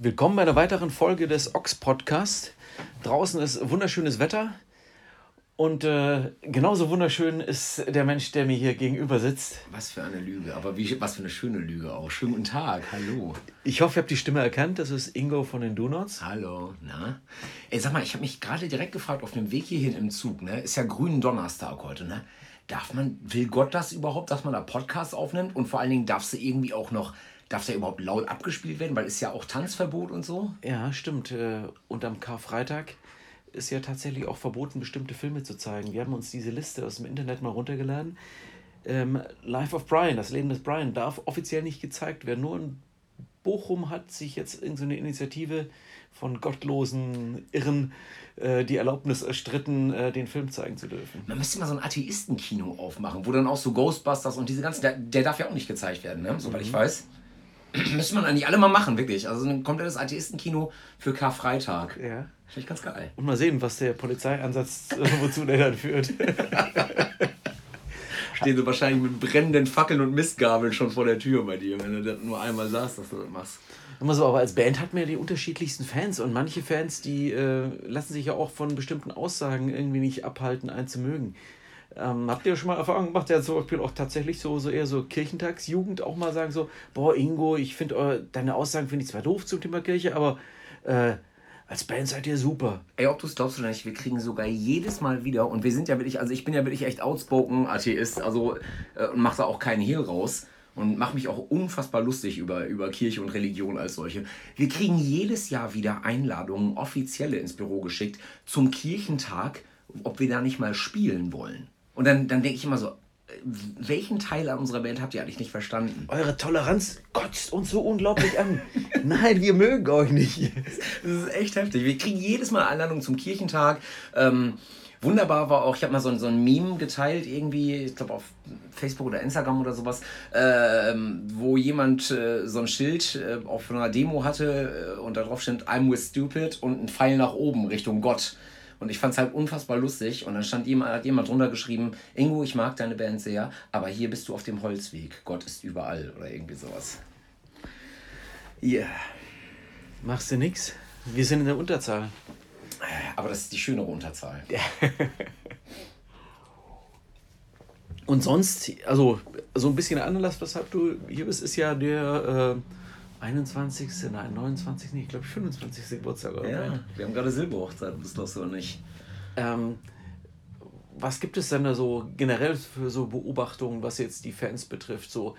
Willkommen bei einer weiteren Folge des Ox Podcast. Draußen ist wunderschönes Wetter und äh, genauso wunderschön ist der Mensch, der mir hier gegenüber sitzt. Was für eine Lüge, aber wie, was für eine schöne Lüge auch. Schönen guten Tag, hallo. Ich hoffe, ihr habt die Stimme erkannt. Das ist Ingo von den Donuts. Hallo, na? Ey, sag mal, ich habe mich gerade direkt gefragt auf dem Weg hierhin im Zug, ne? Ist ja grünen Donnerstag heute, ne? Darf man, will Gott das überhaupt, dass man da Podcasts aufnimmt? Und vor allen Dingen darf sie irgendwie auch noch Darf der überhaupt laut abgespielt werden? Weil ist ja auch Tanzverbot und so. Ja, stimmt. Äh, und am Karfreitag ist ja tatsächlich auch verboten, bestimmte Filme zu zeigen. Wir haben uns diese Liste aus dem Internet mal runtergeladen. Ähm, Life of Brian, das Leben des Brian, darf offiziell nicht gezeigt werden. Nur in Bochum hat sich jetzt in so eine Initiative von gottlosen Irren äh, die Erlaubnis erstritten, äh, den Film zeigen zu dürfen. Man müsste mal so ein Atheistenkino aufmachen, wo dann auch so Ghostbusters und diese ganzen, der, der darf ja auch nicht gezeigt werden, ne? soweit mhm. ich weiß. Müsste man eigentlich alle mal machen, wirklich. Also ein komplettes Atheistenkino für Karfreitag. Ja. Finde ich ganz geil. Und mal sehen, was der Polizeieinsatz, äh, wozu der dann führt. Stehen sie wahrscheinlich mit brennenden Fackeln und Mistgabeln schon vor der Tür bei dir, wenn du das nur einmal sagst, dass du das machst. Immer so, aber als Band hat man ja die unterschiedlichsten Fans und manche Fans, die äh, lassen sich ja auch von bestimmten Aussagen irgendwie nicht abhalten, einen zu mögen. Ähm, habt ihr schon mal Erfahrung gemacht, ja zum Beispiel auch tatsächlich so, so eher so Kirchentagsjugend auch mal sagen so, boah Ingo, ich finde deine Aussagen finde ich zwar doof zum Thema Kirche, aber äh, als Band seid ihr super. Ey, ob du es glaubst oder nicht, wir kriegen sogar jedes Mal wieder, und wir sind ja wirklich, also ich bin ja wirklich echt outspoken Atheist, also äh, und mach da auch keinen Hehl raus und mache mich auch unfassbar lustig über, über Kirche und Religion als solche. Wir kriegen jedes Jahr wieder Einladungen, offizielle ins Büro geschickt, zum Kirchentag, ob wir da nicht mal spielen wollen. Und dann, dann denke ich immer so, welchen Teil an unserer Band habt ihr eigentlich nicht verstanden? Eure Toleranz kotzt uns so unglaublich an. Nein, wir mögen euch nicht. Das ist echt heftig. Wir kriegen jedes Mal Einladungen zum Kirchentag. Ähm, wunderbar war auch, ich habe mal so, so ein Meme geteilt, irgendwie, ich glaube auf Facebook oder Instagram oder sowas, ähm, wo jemand äh, so ein Schild äh, auf einer Demo hatte äh, und da drauf stand, I'm with stupid und ein Pfeil nach oben Richtung Gott. Und ich fand es halt unfassbar lustig. Und dann stand jemand, hat jemand drunter geschrieben, Ingo, ich mag deine Band sehr, aber hier bist du auf dem Holzweg. Gott ist überall oder irgendwie sowas. Ja. Yeah. Machst du nix? Wir sind in der Unterzahl. Aber das ist die schönere Unterzahl. Und sonst, also so ein bisschen Anlass, weshalb du hier bist, ist ja der äh, 21. Nein, 29. nicht, ich glaube 25. Geburtstag. Oder? Ja, wir haben gerade Silberhochzeit, das ist doch so nicht. Ähm, was gibt es denn da so generell für so Beobachtungen, was jetzt die Fans betrifft? So,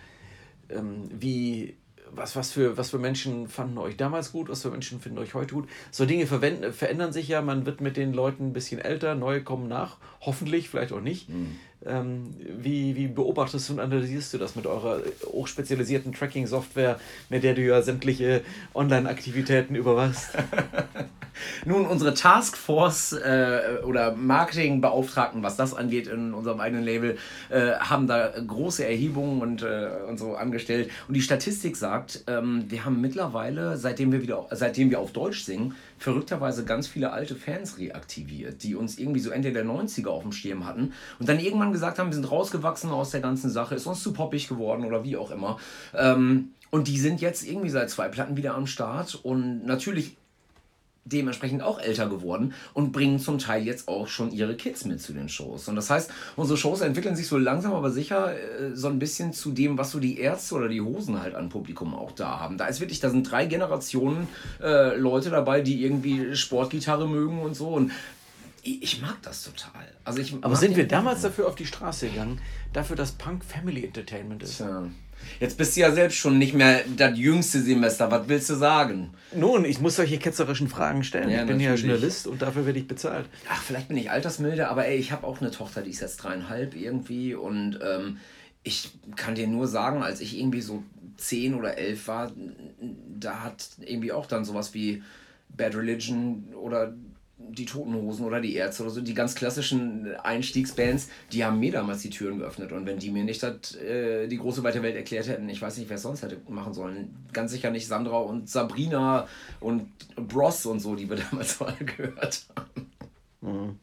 ähm, wie, was, was, für, was für Menschen fanden euch damals gut, was für Menschen finden euch heute gut? So Dinge verändern sich ja, man wird mit den Leuten ein bisschen älter, neue kommen nach, hoffentlich, vielleicht auch nicht. Mhm. Ähm, wie, wie beobachtest und analysierst du das mit eurer hochspezialisierten Tracking-Software, mit der du ja sämtliche Online-Aktivitäten überwachst? Nun, unsere Taskforce äh, oder Marketingbeauftragten, was das angeht, in unserem eigenen Label, äh, haben da große Erhebungen und, äh, und so angestellt. Und die Statistik sagt, ähm, wir haben mittlerweile, seitdem wir wieder, seitdem wir auf Deutsch singen, verrückterweise ganz viele alte Fans reaktiviert, die uns irgendwie so Ende der 90er auf dem Schirm hatten und dann irgendwann gesagt haben, wir sind rausgewachsen aus der ganzen Sache, ist uns zu poppig geworden oder wie auch immer. Ähm, und die sind jetzt irgendwie seit zwei Platten wieder am Start und natürlich dementsprechend auch älter geworden und bringen zum Teil jetzt auch schon ihre Kids mit zu den Shows. Und das heißt, unsere Shows entwickeln sich so langsam aber sicher äh, so ein bisschen zu dem, was so die Ärzte oder die Hosen halt an Publikum auch da haben. Da ist wirklich, da sind drei Generationen äh, Leute dabei, die irgendwie Sportgitarre mögen und so. Und ich mag das total. Also ich aber sind wir damals dafür auf die Straße gegangen, dafür, dass Punk Family Entertainment ist? Tja. Jetzt bist du ja selbst schon nicht mehr das jüngste Semester. Was willst du sagen? Nun, ich muss solche ketzerischen Fragen stellen. Ja, ich bin natürlich. ja Journalist und dafür werde ich bezahlt. Ach, vielleicht bin ich altersmilde, aber ey, ich habe auch eine Tochter, die ist jetzt dreieinhalb irgendwie und ähm, ich kann dir nur sagen, als ich irgendwie so zehn oder elf war, da hat irgendwie auch dann sowas wie Bad Religion oder die Toten Hosen oder die Ärzte oder so, die ganz klassischen Einstiegsbands, die haben mir damals die Türen geöffnet. Und wenn die mir nicht das, äh, die große weite Welt erklärt hätten, ich weiß nicht, wer es sonst hätte machen sollen. Ganz sicher nicht Sandra und Sabrina und Bros und so, die wir damals mal gehört haben. Mhm.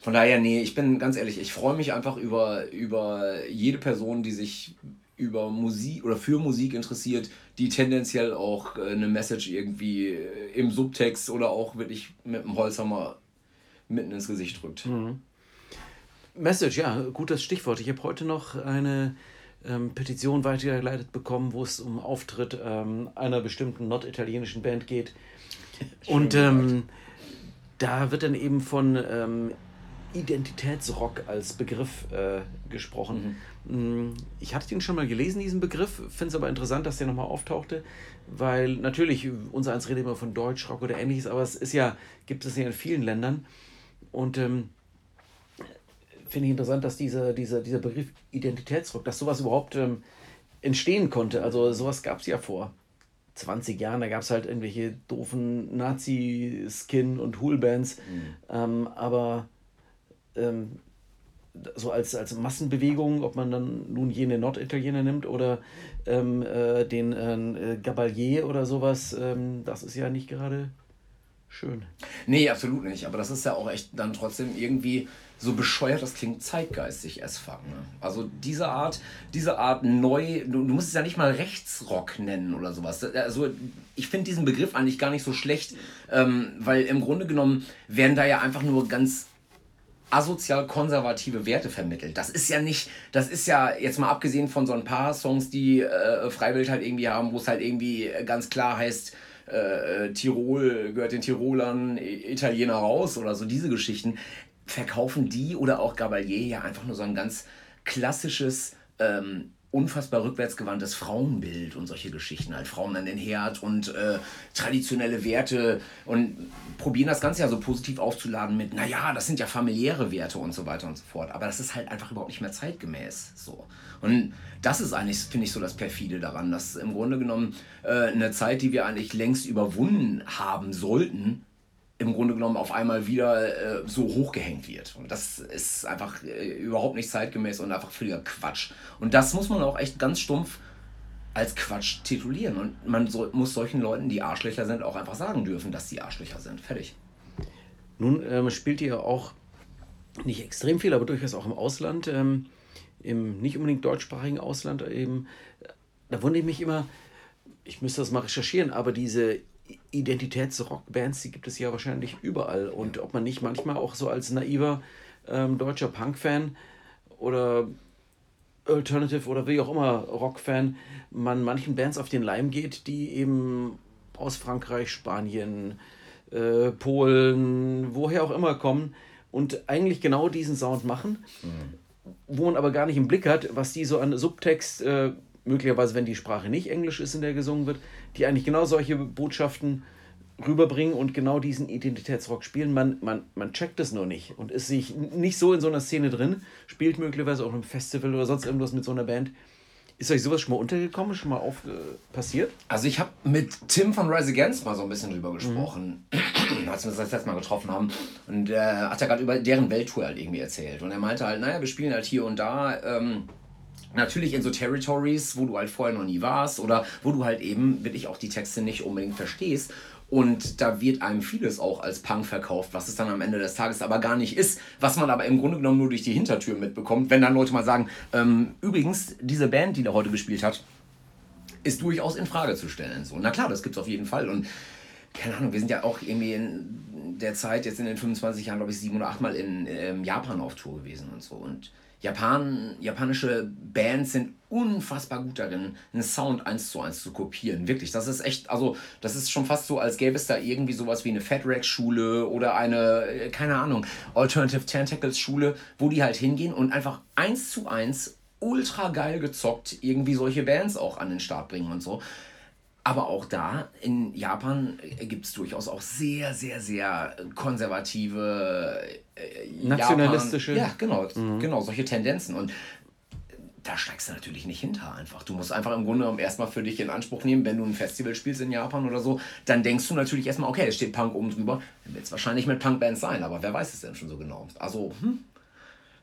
Von daher, nee, ich bin ganz ehrlich, ich freue mich einfach über, über jede Person, die sich über Musik oder für Musik interessiert, die tendenziell auch äh, eine Message irgendwie äh, im Subtext oder auch wirklich mit dem Holzhammer mitten ins Gesicht drückt. Mhm. Message, ja, gutes Stichwort. Ich habe heute noch eine ähm, Petition weitergeleitet bekommen, wo es um Auftritt ähm, einer bestimmten norditalienischen Band geht. Und ähm, da wird dann eben von ähm, Identitätsrock als Begriff äh, gesprochen. Mhm. Mm, ich hatte den schon mal gelesen, diesen Begriff, finde es aber interessant, dass der nochmal auftauchte, weil natürlich, unser eins redet immer von Deutschrock oder ähnliches, aber es ist ja, gibt es ja in vielen Ländern. Und ähm, finde ich interessant, dass dieser, dieser, dieser Begriff Identitätsrock, dass sowas überhaupt ähm, entstehen konnte. Also sowas gab es ja vor 20 Jahren, da gab es halt irgendwelche doofen Nazi-Skin- und Hool-Bands. Mhm. Ähm, aber ähm, so als, als Massenbewegung, ob man dann nun jene Norditaliener nimmt oder ähm, äh, den äh, Gabalier oder sowas, ähm, das ist ja nicht gerade schön. Nee, absolut nicht. Aber das ist ja auch echt dann trotzdem irgendwie so bescheuert das klingt, zeitgeistig as fuck. Ne? Also diese Art, diese Art neu, du, du musst es ja nicht mal Rechtsrock nennen oder sowas. Also ich finde diesen Begriff eigentlich gar nicht so schlecht, ähm, weil im Grunde genommen werden da ja einfach nur ganz asozial konservative Werte vermittelt. Das ist ja nicht, das ist ja jetzt mal abgesehen von so ein paar Songs, die äh, Freiwild halt irgendwie haben, wo es halt irgendwie ganz klar heißt, äh, Tirol gehört den Tirolern, Italiener raus oder so diese Geschichten, verkaufen die oder auch Gabalier ja einfach nur so ein ganz klassisches ähm, unfassbar rückwärtsgewandtes Frauenbild und solche Geschichten, halt Frauen an den Herd und äh, traditionelle Werte und probieren das Ganze ja so positiv aufzuladen mit, naja, das sind ja familiäre Werte und so weiter und so fort. Aber das ist halt einfach überhaupt nicht mehr zeitgemäß. So. Und das ist eigentlich, finde ich, so das Perfide daran, dass im Grunde genommen äh, eine Zeit, die wir eigentlich längst überwunden haben sollten, im Grunde genommen auf einmal wieder äh, so hochgehängt wird. Und das ist einfach äh, überhaupt nicht zeitgemäß und einfach völliger Quatsch. Und das muss man auch echt ganz stumpf als Quatsch titulieren. Und man so, muss solchen Leuten, die Arschlöcher sind, auch einfach sagen dürfen, dass sie Arschlöcher sind. Fertig. Nun ähm, spielt ihr auch nicht extrem viel, aber durchaus auch im Ausland, ähm, im nicht unbedingt deutschsprachigen Ausland eben. Da wundere ich mich immer, ich müsste das mal recherchieren, aber diese Identitätsrockbands, die gibt es ja wahrscheinlich überall. Und ob man nicht manchmal auch so als naiver ähm, deutscher Punk-Fan oder Alternative oder wie auch immer Rock-Fan, man manchen Bands auf den Leim geht, die eben aus Frankreich, Spanien, äh, Polen, woher auch immer kommen und eigentlich genau diesen Sound machen, mhm. wo man aber gar nicht im Blick hat, was die so an Subtext, äh, möglicherweise wenn die Sprache nicht Englisch ist, in der gesungen wird, die eigentlich genau solche Botschaften rüberbringen und genau diesen Identitätsrock spielen. Man, man, man checkt es nur nicht und ist sich nicht so in so einer Szene drin, spielt möglicherweise auch im Festival oder sonst irgendwas mit so einer Band. Ist euch sowas schon mal untergekommen, schon mal auf, äh, passiert? Also ich habe mit Tim von Rise Against mal so ein bisschen drüber gesprochen, mhm. als wir uns das letzte Mal getroffen haben. Und äh, hat er gerade über deren Welttour halt irgendwie erzählt. Und er meinte halt, naja, wir spielen halt hier und da. Ähm, Natürlich in so Territories, wo du halt vorher noch nie warst oder wo du halt eben wirklich auch die Texte nicht unbedingt verstehst. Und da wird einem vieles auch als Punk verkauft, was es dann am Ende des Tages aber gar nicht ist, was man aber im Grunde genommen nur durch die Hintertür mitbekommt, wenn dann Leute mal sagen, ähm, übrigens, diese Band, die da heute gespielt hat, ist durchaus in Frage zu stellen. So, na klar, das gibt es auf jeden Fall. Und keine Ahnung, wir sind ja auch irgendwie in der Zeit, jetzt in den 25 Jahren, glaube ich, sieben oder acht Mal in ähm, Japan auf Tour gewesen und so. Und Japan, japanische Bands sind unfassbar gut darin, einen Sound eins zu eins zu kopieren. Wirklich, das ist echt, also das ist schon fast so, als gäbe es da irgendwie sowas wie eine Fat Rack Schule oder eine, äh, keine Ahnung, Alternative Tentacles Schule, wo die halt hingehen und einfach eins zu eins ultra geil gezockt irgendwie solche Bands auch an den Start bringen und so. Aber auch da in Japan gibt es durchaus auch sehr, sehr, sehr konservative, äh, nationalistische. Japan, ja, genau, mhm. genau, solche Tendenzen. Und da steigst du natürlich nicht hinter einfach. Du musst einfach im Grunde genommen erstmal für dich in Anspruch nehmen, wenn du ein Festival spielst in Japan oder so, dann denkst du natürlich erstmal, okay, es steht Punk oben drüber, dann wird es wahrscheinlich mit Punkbands sein, aber wer weiß es denn schon so genau. Also, hm,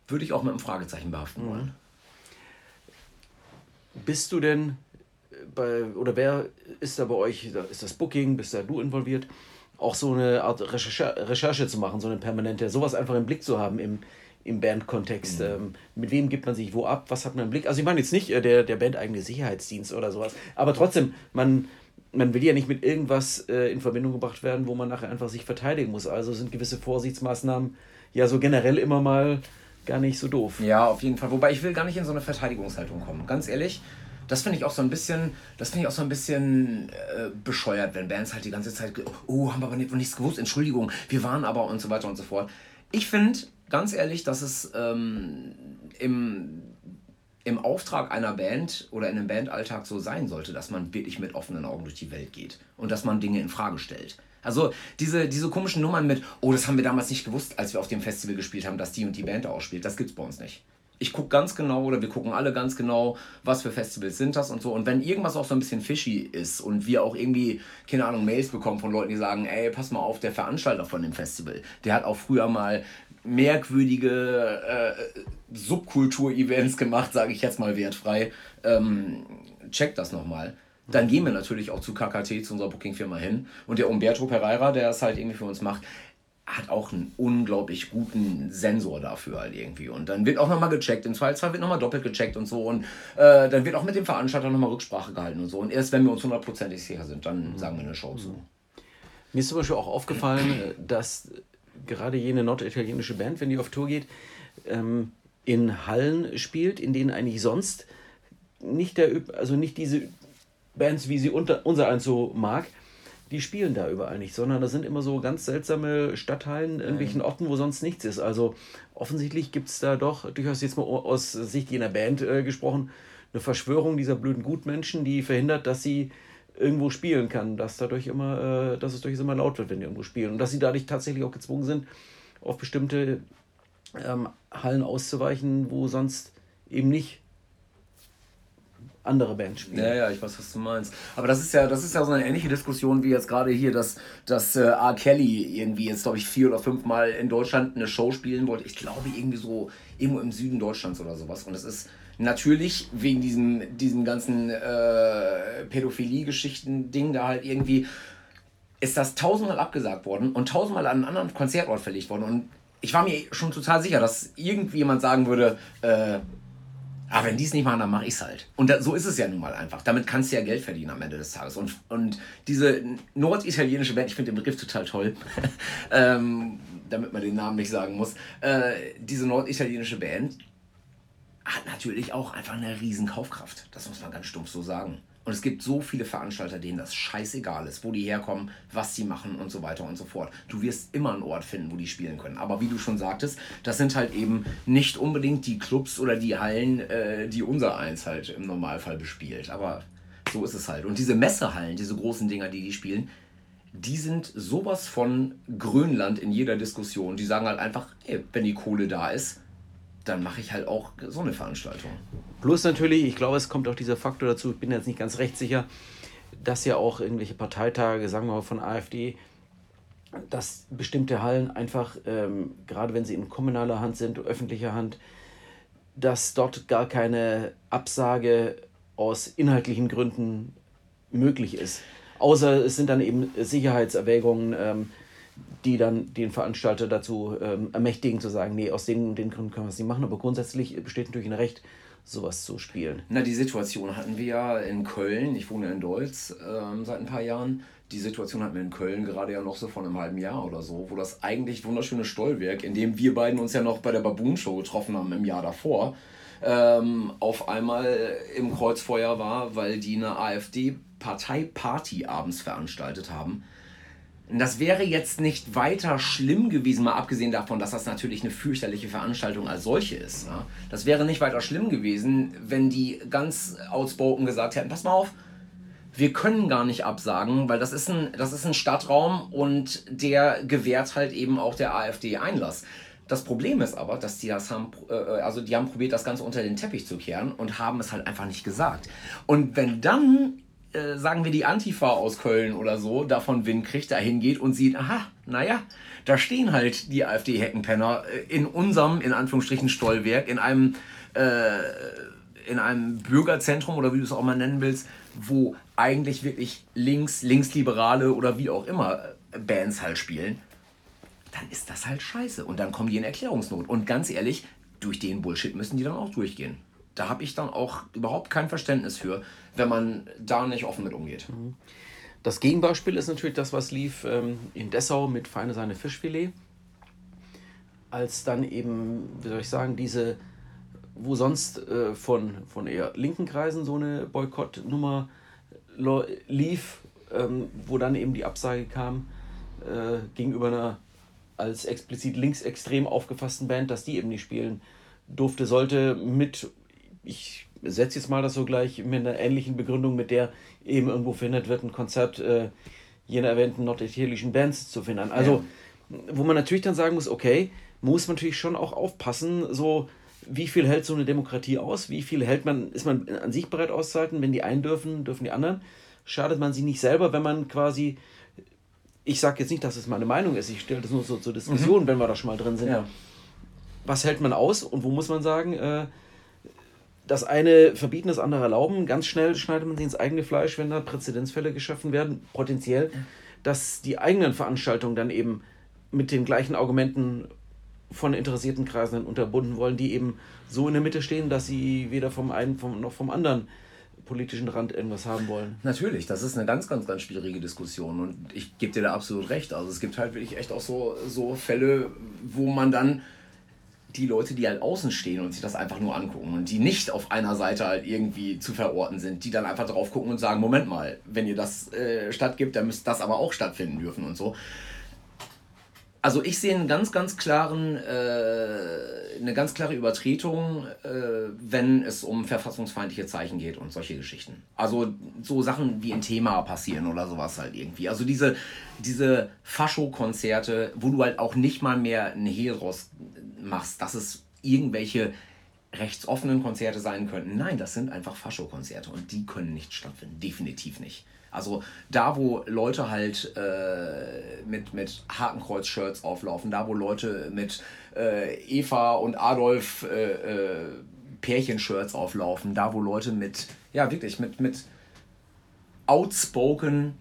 würde ich auch mit einem Fragezeichen behaften wollen. Mhm. Bist du denn bei, oder wer ist da bei euch, ist das Booking, bist da du involviert, auch so eine Art Recherche, Recherche zu machen, so eine permanente, sowas einfach im Blick zu haben im, im Bandkontext. Mhm. Ähm, mit wem gibt man sich wo ab? Was hat man im Blick? Also ich meine jetzt nicht äh, der, der Band eigene Sicherheitsdienst oder sowas, aber trotzdem, man, man will ja nicht mit irgendwas äh, in Verbindung gebracht werden, wo man nachher einfach sich verteidigen muss. Also sind gewisse Vorsichtsmaßnahmen ja so generell immer mal gar nicht so doof. Ja, auf jeden Fall. Wobei ich will gar nicht in so eine Verteidigungshaltung kommen. Ganz ehrlich, das finde ich auch so ein bisschen, das finde ich auch so ein bisschen äh, bescheuert, wenn Bands halt die ganze Zeit, oh, haben wir aber nicht, nichts gewusst, Entschuldigung, wir waren aber und so weiter und so fort. Ich finde, ganz ehrlich, dass es ähm, im, im Auftrag einer Band oder in einem Bandalltag so sein sollte, dass man wirklich mit offenen Augen durch die Welt geht und dass man Dinge in Frage stellt. Also diese, diese komischen Nummern mit, oh, das haben wir damals nicht gewusst, als wir auf dem Festival gespielt haben, dass die und die Band da ausspielt, das gibt's bei uns nicht ich gucke ganz genau oder wir gucken alle ganz genau, was für Festivals sind das und so. Und wenn irgendwas auch so ein bisschen fishy ist und wir auch irgendwie, keine Ahnung, Mails bekommen von Leuten, die sagen, ey, pass mal auf, der Veranstalter von dem Festival, der hat auch früher mal merkwürdige äh, Subkultur-Events gemacht, sage ich jetzt mal wertfrei. Ähm, checkt das nochmal. Dann gehen wir natürlich auch zu KKT, zu unserer Bookingfirma hin. Und der Umberto Pereira, der es halt irgendwie für uns macht, hat auch einen unglaublich guten Sensor dafür halt irgendwie. Und dann wird auch nochmal gecheckt. Im Zweifelsfall wird nochmal doppelt gecheckt und so. Und äh, dann wird auch mit dem Veranstalter nochmal Rücksprache gehalten und so. Und erst wenn wir uns hundertprozentig sicher sind, dann mhm. sagen wir eine Show zu. Mir ist zum Beispiel auch aufgefallen, äh, dass gerade jene norditalienische Band, wenn die auf Tour geht, ähm, in Hallen spielt, in denen eigentlich sonst nicht der, also nicht diese Bands, wie sie unter, unser eins so mag, die spielen da überall nicht, sondern das sind immer so ganz seltsame Stadtteilen in irgendwelchen Orten, wo sonst nichts ist. Also offensichtlich gibt es da doch, durchaus jetzt mal aus Sicht jener Band äh, gesprochen, eine Verschwörung dieser blöden Gutmenschen, die verhindert, dass sie irgendwo spielen kann, dass dadurch immer, äh, dass es durchaus immer laut wird, wenn die irgendwo spielen. Und dass sie dadurch tatsächlich auch gezwungen sind, auf bestimmte ähm, Hallen auszuweichen, wo sonst eben nicht andere Band spielen. Ja, ja, ich weiß, was du meinst. Aber das ist ja, das ist ja so eine ähnliche Diskussion wie jetzt gerade hier, dass, dass äh, R. Kelly irgendwie jetzt, glaube ich, vier oder fünf Mal in Deutschland eine Show spielen wollte. Ich glaube, irgendwie so irgendwo im Süden Deutschlands oder sowas. Und es ist natürlich wegen diesem, diesem ganzen äh, Pädophilie-Geschichten-Ding da halt irgendwie ist das tausendmal abgesagt worden und tausendmal an einen anderen Konzertort verlegt worden. Und ich war mir schon total sicher, dass irgendjemand sagen würde, äh, aber wenn die es nicht machen, dann mache ich es halt. Und da, so ist es ja nun mal einfach. Damit kannst du ja Geld verdienen am Ende des Tages. Und, und diese norditalienische Band, ich finde den Begriff total toll, ähm, damit man den Namen nicht sagen muss, äh, diese norditalienische Band hat natürlich auch einfach eine riesen Kaufkraft. Das muss man ganz stumpf so sagen. Und es gibt so viele Veranstalter, denen das scheißegal ist, wo die herkommen, was sie machen und so weiter und so fort. Du wirst immer einen Ort finden, wo die spielen können. Aber wie du schon sagtest, das sind halt eben nicht unbedingt die Clubs oder die Hallen, äh, die unser Eins halt im Normalfall bespielt. Aber so ist es halt. Und diese Messehallen, diese großen Dinger, die die spielen, die sind sowas von Grönland in jeder Diskussion. Die sagen halt einfach, ey, wenn die Kohle da ist, dann mache ich halt auch so eine Veranstaltung. Plus natürlich, ich glaube, es kommt auch dieser Faktor dazu, ich bin jetzt nicht ganz rechtssicher, dass ja auch irgendwelche Parteitage, sagen wir mal von AfD, dass bestimmte Hallen einfach, ähm, gerade wenn sie in kommunaler Hand sind, öffentlicher Hand, dass dort gar keine Absage aus inhaltlichen Gründen möglich ist. Außer es sind dann eben Sicherheitserwägungen, ähm, die dann den Veranstalter dazu ähm, ermächtigen, zu sagen, nee, aus den, den Gründen können wir es nicht machen. Aber grundsätzlich besteht natürlich ein Recht, sowas zu spielen. Na, die Situation hatten wir ja in Köln. Ich wohne in Deutz ähm, seit ein paar Jahren. Die Situation hatten wir in Köln gerade ja noch so vor einem halben Jahr oder so, wo das eigentlich wunderschöne Stollwerk, in dem wir beiden uns ja noch bei der Baboon Show getroffen haben im Jahr davor, ähm, auf einmal im Kreuzfeuer war, weil die eine AfD-Parteiparty abends veranstaltet haben das wäre jetzt nicht weiter schlimm gewesen, mal abgesehen davon, dass das natürlich eine fürchterliche Veranstaltung als solche ist. Ja. Das wäre nicht weiter schlimm gewesen, wenn die ganz outspoken gesagt hätten, pass mal auf, wir können gar nicht absagen, weil das ist ein, das ist ein Stadtraum und der gewährt halt eben auch der AfD Einlass. Das Problem ist aber, dass die das haben, äh, also die haben probiert, das Ganze unter den Teppich zu kehren und haben es halt einfach nicht gesagt. Und wenn dann, äh, sagen wir, die Antifa aus Köln oder so davon Wind kriegt, dahin geht und sieht, aha, naja, da stehen halt die AfD-Heckenpenner äh, in unserem, in Anführungsstrichen, Stollwerk, in einem, äh, in einem Bürgerzentrum oder wie du es auch mal nennen willst, wo eigentlich wirklich links, linksliberale oder wie auch immer äh, Bands halt spielen dann ist das halt scheiße. Und dann kommen die in Erklärungsnot. Und ganz ehrlich, durch den Bullshit müssen die dann auch durchgehen. Da habe ich dann auch überhaupt kein Verständnis für, wenn man da nicht offen mit umgeht. Mhm. Das Gegenbeispiel ist natürlich das, was lief ähm, in Dessau mit Feine Seine Fischfilet. Als dann eben, wie soll ich sagen, diese, wo sonst äh, von, von eher linken Kreisen so eine Boykottnummer lief, ähm, wo dann eben die Absage kam äh, gegenüber einer als explizit linksextrem aufgefassten Band, dass die eben nicht spielen durfte, sollte mit, ich setze jetzt mal das so gleich, mit einer ähnlichen Begründung, mit der eben irgendwo verhindert wird, ein Konzert äh, jener erwähnten norditalienischen Bands zu finden. Also, ja. wo man natürlich dann sagen muss, okay, muss man natürlich schon auch aufpassen, so wie viel hält so eine Demokratie aus, wie viel hält man, ist man an sich bereit auszuhalten, wenn die einen dürfen, dürfen die anderen. Schadet man sie nicht selber, wenn man quasi ich sage jetzt nicht, dass es meine Meinung ist, ich stelle das nur so zur Diskussion, mhm. wenn wir da schon mal drin sind. Ja. Was hält man aus und wo muss man sagen, äh, das eine verbieten, das andere erlauben? Ganz schnell schneidet man sich ins eigene Fleisch, wenn da Präzedenzfälle geschaffen werden, potenziell, dass die eigenen Veranstaltungen dann eben mit den gleichen Argumenten von interessierten Kreisen unterbunden wollen, die eben so in der Mitte stehen, dass sie weder vom einen vom, noch vom anderen politischen Rand irgendwas haben wollen. Natürlich, das ist eine ganz, ganz, ganz schwierige Diskussion und ich gebe dir da absolut recht. Also es gibt halt wirklich echt auch so, so Fälle, wo man dann die Leute, die halt außen stehen und sich das einfach nur angucken und die nicht auf einer Seite halt irgendwie zu verorten sind, die dann einfach drauf gucken und sagen, Moment mal, wenn ihr das äh, stattgibt, dann müsste das aber auch stattfinden dürfen und so. Also ich sehe einen ganz, ganz klaren, äh, eine ganz klare Übertretung, äh, wenn es um verfassungsfeindliche Zeichen geht und solche Geschichten. Also so Sachen wie ein Thema passieren oder sowas halt irgendwie. Also diese, diese Fascho-Konzerte, wo du halt auch nicht mal mehr ein Hehl machst, dass es irgendwelche rechtsoffenen Konzerte sein könnten. Nein, das sind einfach Fascho-Konzerte und die können nicht stattfinden. Definitiv nicht. Also da, wo Leute halt äh, mit, mit Hakenkreuz-Shirts auflaufen, da, wo Leute mit äh, Eva und Adolf äh, äh Pärchen-Shirts auflaufen, da, wo Leute mit, ja wirklich, mit, mit outspoken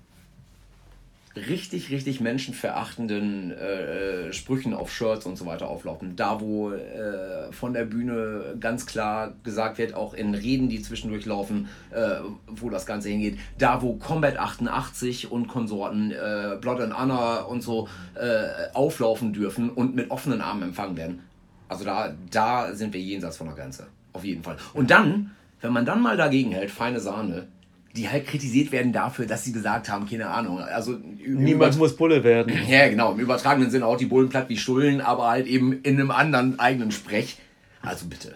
richtig, richtig menschenverachtenden äh, äh, Sprüchen auf Shirts und so weiter auflaufen. Da, wo äh, von der Bühne ganz klar gesagt wird, auch in Reden, die zwischendurch laufen, äh, wo das Ganze hingeht. Da, wo Combat 88 und Konsorten, äh, Blood and Honor und so äh, auflaufen dürfen und mit offenen Armen empfangen werden. Also da, da sind wir jenseits von der Grenze. Auf jeden Fall. Und dann, wenn man dann mal dagegen hält, feine Sahne, die halt kritisiert werden dafür, dass sie gesagt haben, keine Ahnung. Also niemand muss Bulle werden. Ja, genau. Im übertragenen Sinne auch die Bullen platt wie Stullen, aber halt eben in einem anderen eigenen Sprech. Also bitte.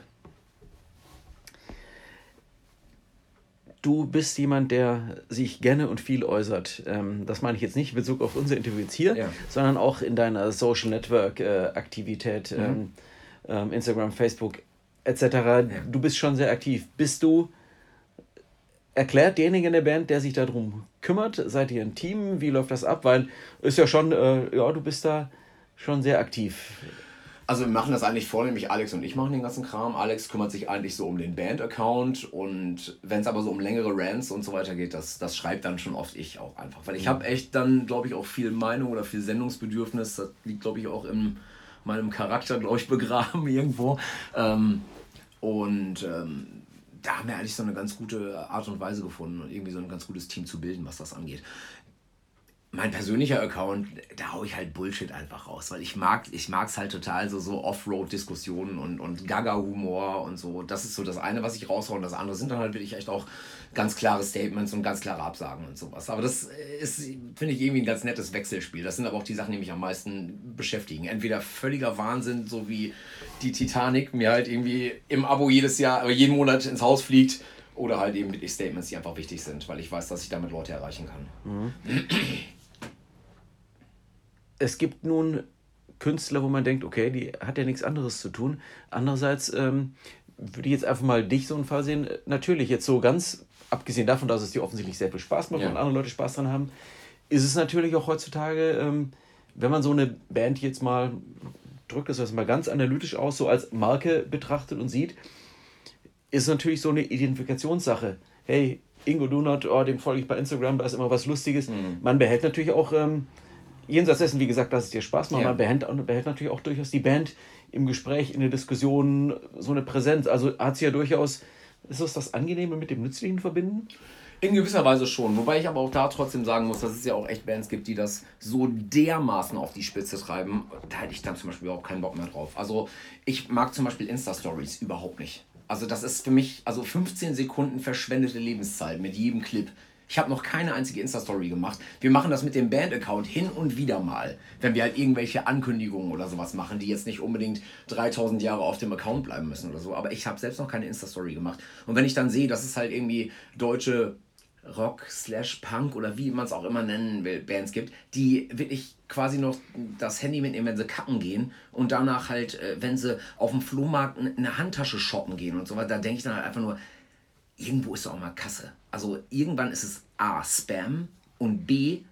Du bist jemand, der sich gerne und viel äußert. Ähm, das meine ich jetzt nicht in Bezug auf unser Interview jetzt hier, ja. sondern auch in deiner Social Network äh, Aktivität, mhm. Ähm, ähm, Instagram, Facebook etc. Ja. Du bist schon sehr aktiv. Bist du erklärt derjenige in der Band, der sich darum kümmert? Seid ihr ein Team? Wie läuft das ab? Weil ist ja schon, äh, ja, du bist da schon sehr aktiv. Also wir machen das eigentlich vornehmlich Alex und ich machen den ganzen Kram. Alex kümmert sich eigentlich so um den Band-Account und wenn es aber so um längere Rants und so weiter geht, das, das schreibt dann schon oft ich auch einfach. Weil ich mhm. habe echt dann, glaube ich, auch viel Meinung oder viel Sendungsbedürfnis. Das liegt, glaube ich, auch in meinem Charakter, glaube ich, begraben irgendwo. Ähm, und ähm, da haben wir eigentlich so eine ganz gute Art und Weise gefunden und irgendwie so ein ganz gutes Team zu bilden, was das angeht. Mein persönlicher Account, da haue ich halt Bullshit einfach raus, weil ich mag ich halt total, so, so Offroad-Diskussionen und, und Gaga-Humor und so. Das ist so das eine, was ich raushaue und das andere sind dann halt wirklich echt auch ganz klare Statements und ganz klare Absagen und sowas. Aber das ist, finde ich, irgendwie ein ganz nettes Wechselspiel. Das sind aber auch die Sachen, die mich am meisten beschäftigen. Entweder völliger Wahnsinn, so wie die Titanic mir halt irgendwie im Abo jedes Jahr, äh, jeden Monat ins Haus fliegt, oder halt eben die Statements, die einfach wichtig sind, weil ich weiß, dass ich damit Leute erreichen kann. Mhm. Es gibt nun Künstler, wo man denkt, okay, die hat ja nichts anderes zu tun. Andererseits ähm, würde ich jetzt einfach mal dich so einen Fall sehen. Natürlich, jetzt so ganz, abgesehen davon, dass es dir offensichtlich sehr viel Spaß macht ja. und andere Leute Spaß dran haben, ist es natürlich auch heutzutage, ähm, wenn man so eine Band jetzt mal, drückt das jetzt mal ganz analytisch aus, so als Marke betrachtet und sieht, ist natürlich so eine Identifikationssache. Hey, Ingo Dunat, oh, dem folge ich bei Instagram, da ist immer was Lustiges. Mhm. Man behält natürlich auch, ähm, jenseits dessen, wie gesagt, dass es dir Spaß macht, ja. man behält, behält natürlich auch durchaus die Band im Gespräch, in der Diskussion so eine Präsenz. Also hat sie ja durchaus, ist das das Angenehme mit dem Nützlichen verbinden? In gewisser Weise schon. Wobei ich aber auch da trotzdem sagen muss, dass es ja auch echt Bands gibt, die das so dermaßen auf die Spitze treiben. Da hätte ich dann zum Beispiel überhaupt keinen Bock mehr drauf. Also ich mag zum Beispiel Insta-Stories überhaupt nicht. Also das ist für mich, also 15 Sekunden verschwendete Lebenszeit mit jedem Clip. Ich habe noch keine einzige Insta-Story gemacht. Wir machen das mit dem Band-Account hin und wieder mal, wenn wir halt irgendwelche Ankündigungen oder sowas machen, die jetzt nicht unbedingt 3000 Jahre auf dem Account bleiben müssen oder so. Aber ich habe selbst noch keine Insta-Story gemacht. Und wenn ich dann sehe, dass es halt irgendwie deutsche Rock slash Punk oder wie man es auch immer nennen will, Bands gibt, die wirklich quasi noch das Handy mitnehmen, wenn sie kacken gehen und danach halt, äh, wenn sie auf dem Flohmarkt eine Handtasche shoppen gehen und so weiter, da denke ich dann halt einfach nur, irgendwo ist doch auch mal Kasse. Also irgendwann ist es A, Spam und B,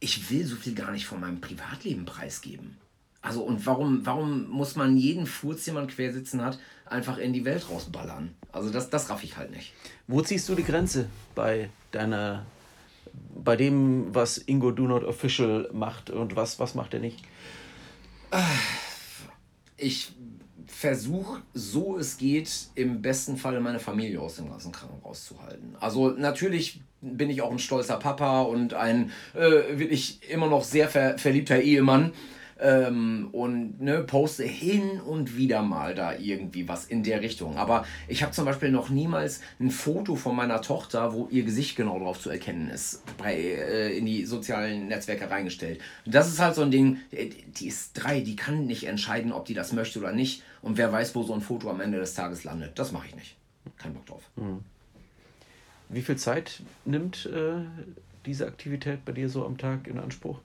ich will so viel gar nicht von meinem Privatleben preisgeben. Also und warum, warum muss man jeden Furz, den man quersitzen hat, einfach in die Welt rausballern? Also das, das raff ich halt nicht. Wo ziehst du die Grenze bei deiner, bei dem, was Ingo Do Not Official macht und was, was macht er nicht? Ich versuche, so es geht, im besten Fall meine Familie aus dem ganzen Kranken rauszuhalten. Also natürlich bin ich auch ein stolzer Papa und ein äh, wirklich immer noch sehr ver verliebter Ehemann ähm, und ne, poste hin und wieder mal da irgendwie was in der Richtung. Aber ich habe zum Beispiel noch niemals ein Foto von meiner Tochter, wo ihr Gesicht genau drauf zu erkennen ist, bei, äh, in die sozialen Netzwerke reingestellt. das ist halt so ein Ding, äh, die ist drei, die kann nicht entscheiden, ob die das möchte oder nicht. Und wer weiß, wo so ein Foto am Ende des Tages landet. Das mache ich nicht. Kein Bock drauf. Mhm. Wie viel Zeit nimmt äh, diese Aktivität bei dir so am Tag in Anspruch?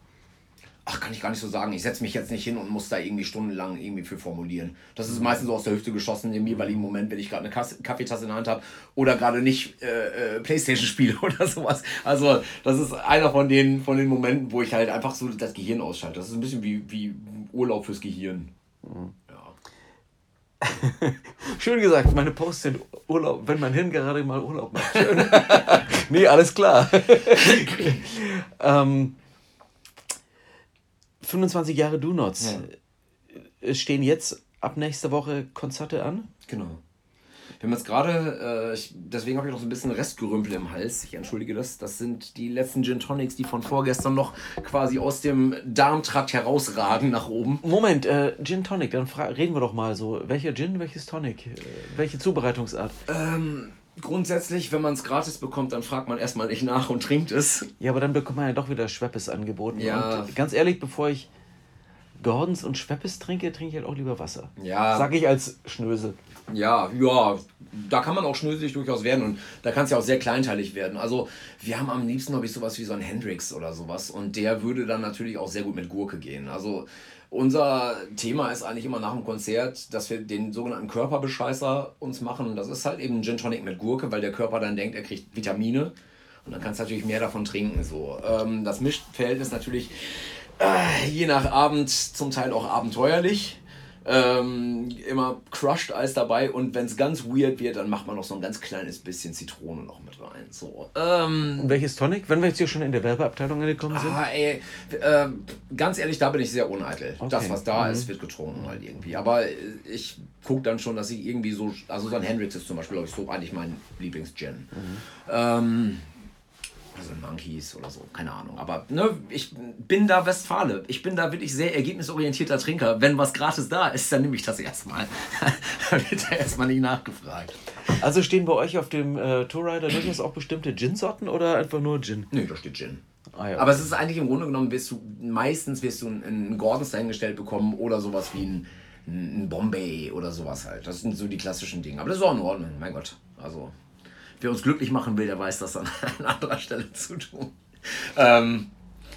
Ach, kann ich gar nicht so sagen. Ich setze mich jetzt nicht hin und muss da irgendwie stundenlang irgendwie für formulieren. Das ist meistens so aus der Hüfte geschossen im jeweiligen Moment, wenn ich gerade eine Kaffeetasse in der Hand habe oder gerade nicht äh, äh, Playstation spiele oder sowas. Also das ist einer von den, von den Momenten, wo ich halt einfach so das Gehirn ausschalte. Das ist ein bisschen wie, wie Urlaub fürs Gehirn. Mhm. Ja. Schön gesagt, meine Posts sind Urlaub, wenn mein Hirn gerade mal Urlaub macht. nee, alles klar. ähm, 25 Jahre Do Nots. Ja. Es stehen jetzt ab nächster Woche Konzerte an. Genau. Wir haben jetzt gerade, äh, deswegen habe ich noch so ein bisschen Restgerümpel im Hals. Ich entschuldige das. Das sind die letzten Gin Tonics, die von vorgestern noch quasi aus dem Darmtrakt herausragen nach oben. Moment, äh, Gin Tonic, dann reden wir doch mal so. Welcher Gin, welches Tonic? Äh, welche Zubereitungsart? Ähm, grundsätzlich, wenn man es gratis bekommt, dann fragt man erstmal nicht nach und trinkt es. Ja, aber dann bekommt man ja doch wieder Schweppes angeboten. Ja. Und ganz ehrlich, bevor ich Gordons und Schweppes trinke, trinke ich halt auch lieber Wasser. Ja. Sag ich als Schnösel. Ja, ja, da kann man auch schnöselig durchaus werden und da kann es ja auch sehr kleinteilig werden. Also wir haben am liebsten, glaube ich, sowas wie so ein Hendrix oder sowas und der würde dann natürlich auch sehr gut mit Gurke gehen. Also unser Thema ist eigentlich immer nach dem Konzert, dass wir den sogenannten Körperbescheißer uns machen. Das ist halt eben Gin Tonic mit Gurke, weil der Körper dann denkt, er kriegt Vitamine. Und dann kannst du natürlich mehr davon trinken. So. Ähm, das Mischverhältnis natürlich äh, je nach Abend zum Teil auch abenteuerlich. Ähm, immer Crushed Eis dabei und wenn es ganz weird wird, dann macht man noch so ein ganz kleines bisschen Zitrone noch mit rein. So, ähm, welches Tonic? Wenn wir jetzt hier schon in der Werbeabteilung angekommen sind? Ah, ey, äh, ganz ehrlich, da bin ich sehr uneitel. Okay. Das, was da mhm. ist, wird getrunken halt irgendwie. Aber ich gucke dann schon, dass ich irgendwie so, also so ein Hendrix ist zum Beispiel, glaube ich, so eigentlich mein Lieblings-Gin. Mhm. Ähm, also Monkeys oder so, keine Ahnung. Aber ne, ich bin da Westfale. Ich bin da wirklich sehr ergebnisorientierter Trinker. Wenn was gratis da ist, dann nehme ich das erstmal. da wird da erstmal nicht nachgefragt. Also stehen bei euch auf dem äh, Tourrider durchaus auch bestimmte Gin-Sorten oder einfach nur Gin? Nee, da steht Gin. Ah, ja. Aber es ist eigentlich im Grunde genommen, wirst du meistens wirst du einen Gordons dahingestellt bekommen oder sowas wie ein, ein Bombay oder sowas halt. Das sind so die klassischen Dinge. Aber das ist auch in Ordnung, mein Gott. Also wer uns glücklich machen will, der weiß das an, an anderer Stelle zu tun. Ähm,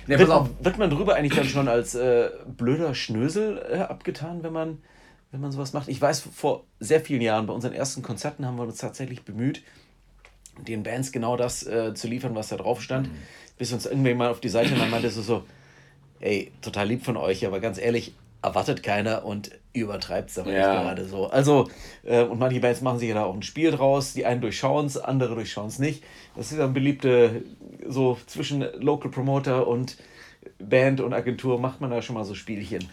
Nee, wird, wird, man drüber eigentlich dann schon als äh, blöder Schnösel äh, abgetan, wenn man, wenn man sowas macht? Ich weiß, vor sehr vielen Jahren, bei unseren ersten Konzerten haben wir uns tatsächlich bemüht, den Bands genau das äh, zu liefern, was da drauf stand. Mhm. Bis uns irgendwann mal auf die Seite und dann meinte so, so, ey, total lieb von euch, aber ganz ehrlich, erwartet keiner und übertreibt es aber ja. nicht gerade so. Also, äh, und manche Bands machen sich ja da auch ein Spiel draus. Die einen durchschauen es, andere durchschauen es nicht. Das ist dann beliebte, so zwischen Local Promoter und Band und Agentur macht man da schon mal so Spielchen.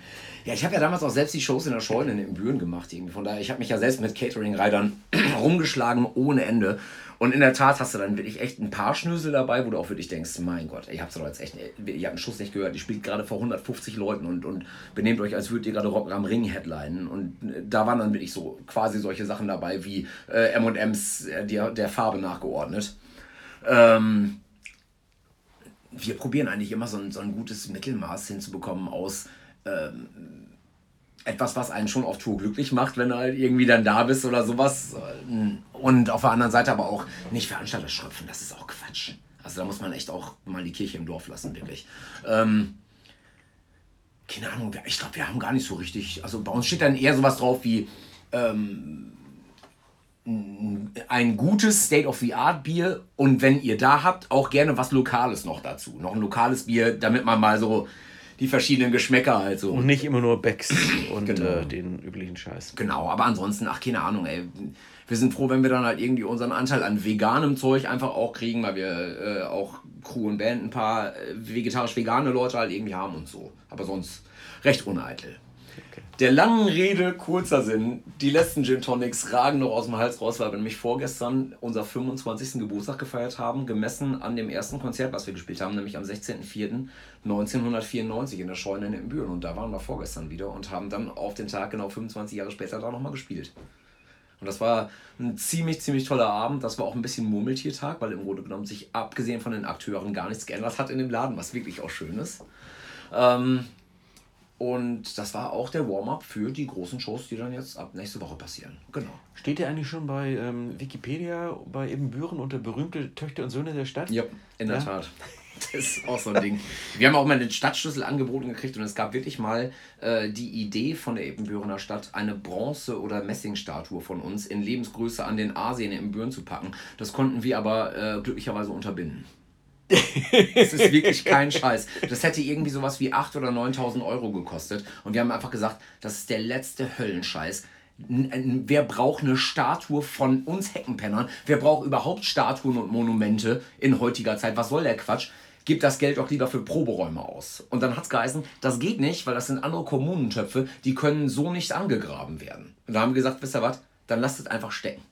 Ja, ich habe ja damals auch selbst die Shows in der Scheune in Büren gemacht. Irgendwie. Von daher, ich habe mich ja selbst mit Catering-Reitern rumgeschlagen ohne Ende. Und in der Tat hast du dann wirklich echt ein paar Schnösel dabei, wo du auch wirklich denkst, mein Gott, ihr habt doch jetzt echt, ihr habt einen Schuss nicht gehört, ihr spielt gerade vor 150 Leuten und, und benehmt euch, als würdet ihr gerade Rock am Ring headlinen. Und da waren dann wirklich so quasi solche Sachen dabei wie äh, M&M's äh, der, der Farbe nachgeordnet. Ähm, wir probieren eigentlich immer so ein, so ein gutes Mittelmaß hinzubekommen aus ähm, etwas, was einen schon auf Tour glücklich macht, wenn du halt irgendwie dann da bist oder sowas. Und auf der anderen Seite aber auch nicht Veranstalter schröpfen, das ist auch Quatsch. Also da muss man echt auch mal die Kirche im Dorf lassen, wirklich. Ähm, keine Ahnung, ich glaube, wir haben gar nicht so richtig. Also bei uns steht dann eher sowas drauf wie ähm, ein gutes State-of-the-Art-Bier und wenn ihr da habt, auch gerne was Lokales noch dazu. Noch ein lokales Bier, damit man mal so die verschiedenen Geschmäcker halt so. Und nicht immer nur Becks und genau. äh, den üblichen Scheiß. Genau, aber ansonsten, ach, keine Ahnung, ey. Wir sind froh, wenn wir dann halt irgendwie unseren Anteil an veganem Zeug einfach auch kriegen, weil wir äh, auch Crew und Band ein paar äh, vegetarisch-vegane Leute halt irgendwie haben und so. Aber sonst recht uneitel. Der langen Rede, kurzer Sinn. Die letzten Gin Tonics ragen noch aus dem Hals raus, weil wir nämlich vorgestern unser 25. Geburtstag gefeiert haben, gemessen an dem ersten Konzert, was wir gespielt haben, nämlich am 16.04.1994 in der Scheune in Büren. Und da waren wir vorgestern wieder und haben dann auf den Tag genau 25 Jahre später da nochmal gespielt. Und das war ein ziemlich, ziemlich toller Abend. Das war auch ein bisschen Murmeltiertag, weil im Grunde genommen sich abgesehen von den Akteuren gar nichts geändert hat in dem Laden, was wirklich auch schön ist. Ähm, und das war auch der Warm-up für die großen Shows, die dann jetzt ab nächste Woche passieren. Genau. Steht der eigentlich schon bei ähm, Wikipedia bei Ebenbüren unter berühmte Töchter und Söhne der Stadt? Ja, in der ja. Tat. Das ist auch so ein Ding. Wir haben auch mal den Stadtschlüssel angeboten gekriegt und es gab wirklich mal äh, die Idee von der Ebenbürener Stadt, eine Bronze- oder Messingstatue von uns in Lebensgröße an den Aasee in Ebenbüren zu packen. Das konnten wir aber äh, glücklicherweise unterbinden. Es ist wirklich kein Scheiß. Das hätte irgendwie sowas wie 8.000 oder 9.000 Euro gekostet. Und wir haben einfach gesagt, das ist der letzte Höllenscheiß. Wer braucht eine Statue von uns Heckenpennern? Wer braucht überhaupt Statuen und Monumente in heutiger Zeit? Was soll der Quatsch? Gib das Geld doch lieber für Proberäume aus. Und dann hat es geheißen, das geht nicht, weil das sind andere Kommunentöpfe, die können so nicht angegraben werden. Und da haben wir gesagt, wisst ihr was, dann lasst es einfach stecken.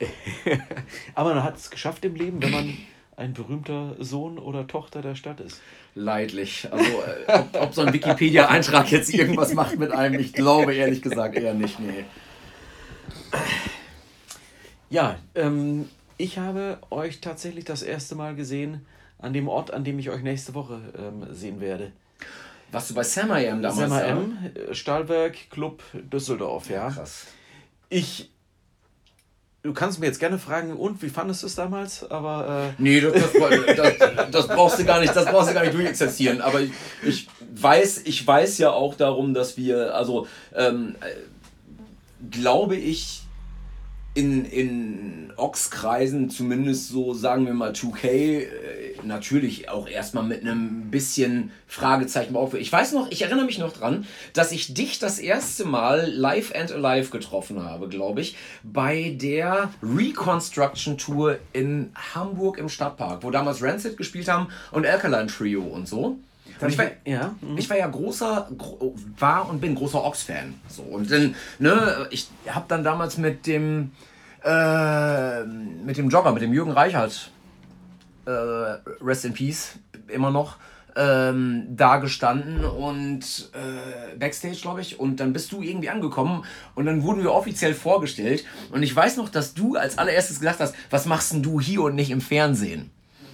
Aber man hat es geschafft im Leben, wenn man ein berühmter Sohn oder Tochter der Stadt ist. Leidlich. Also, äh, ob, ob, so ein Wikipedia-Eintrag jetzt irgendwas macht mit einem, ich glaube ehrlich gesagt eher nicht. Nee. Ja, ähm, ich habe euch tatsächlich das erste Mal gesehen an dem Ort, an dem ich euch nächste Woche ähm, sehen werde. Was du bei Sam damals? Sam M, Stahlwerk Club Düsseldorf, ja. Krass. Ich Du kannst mir jetzt gerne fragen, und wie fandest du es damals? Aber. Äh nee, das, das, das, das, brauchst du gar nicht, das brauchst du gar nicht durchexerzieren. Aber ich, ich, weiß, ich weiß ja auch darum, dass wir, also ähm, äh, glaube ich, in, in Ox-Kreisen, zumindest so sagen wir mal 2K, äh, natürlich auch erstmal mit einem bisschen Fragezeichen auf. Ich weiß noch, ich erinnere mich noch dran, dass ich dich das erste Mal live and alive getroffen habe, glaube ich, bei der Reconstruction Tour in Hamburg im Stadtpark, wo damals Rancid gespielt haben und Alkaline Trio und so. Ich war, ja, mhm. ich war ja großer, war und bin großer Ox-Fan. So, und dann, ne, ich habe dann damals mit dem, äh, mit dem Jogger, mit dem Jürgen Reichert, äh, Rest in Peace, immer noch, ähm, da gestanden und äh, Backstage, glaube ich. Und dann bist du irgendwie angekommen und dann wurden wir offiziell vorgestellt. Und ich weiß noch, dass du als allererstes gesagt hast, was machst denn du hier und nicht im Fernsehen?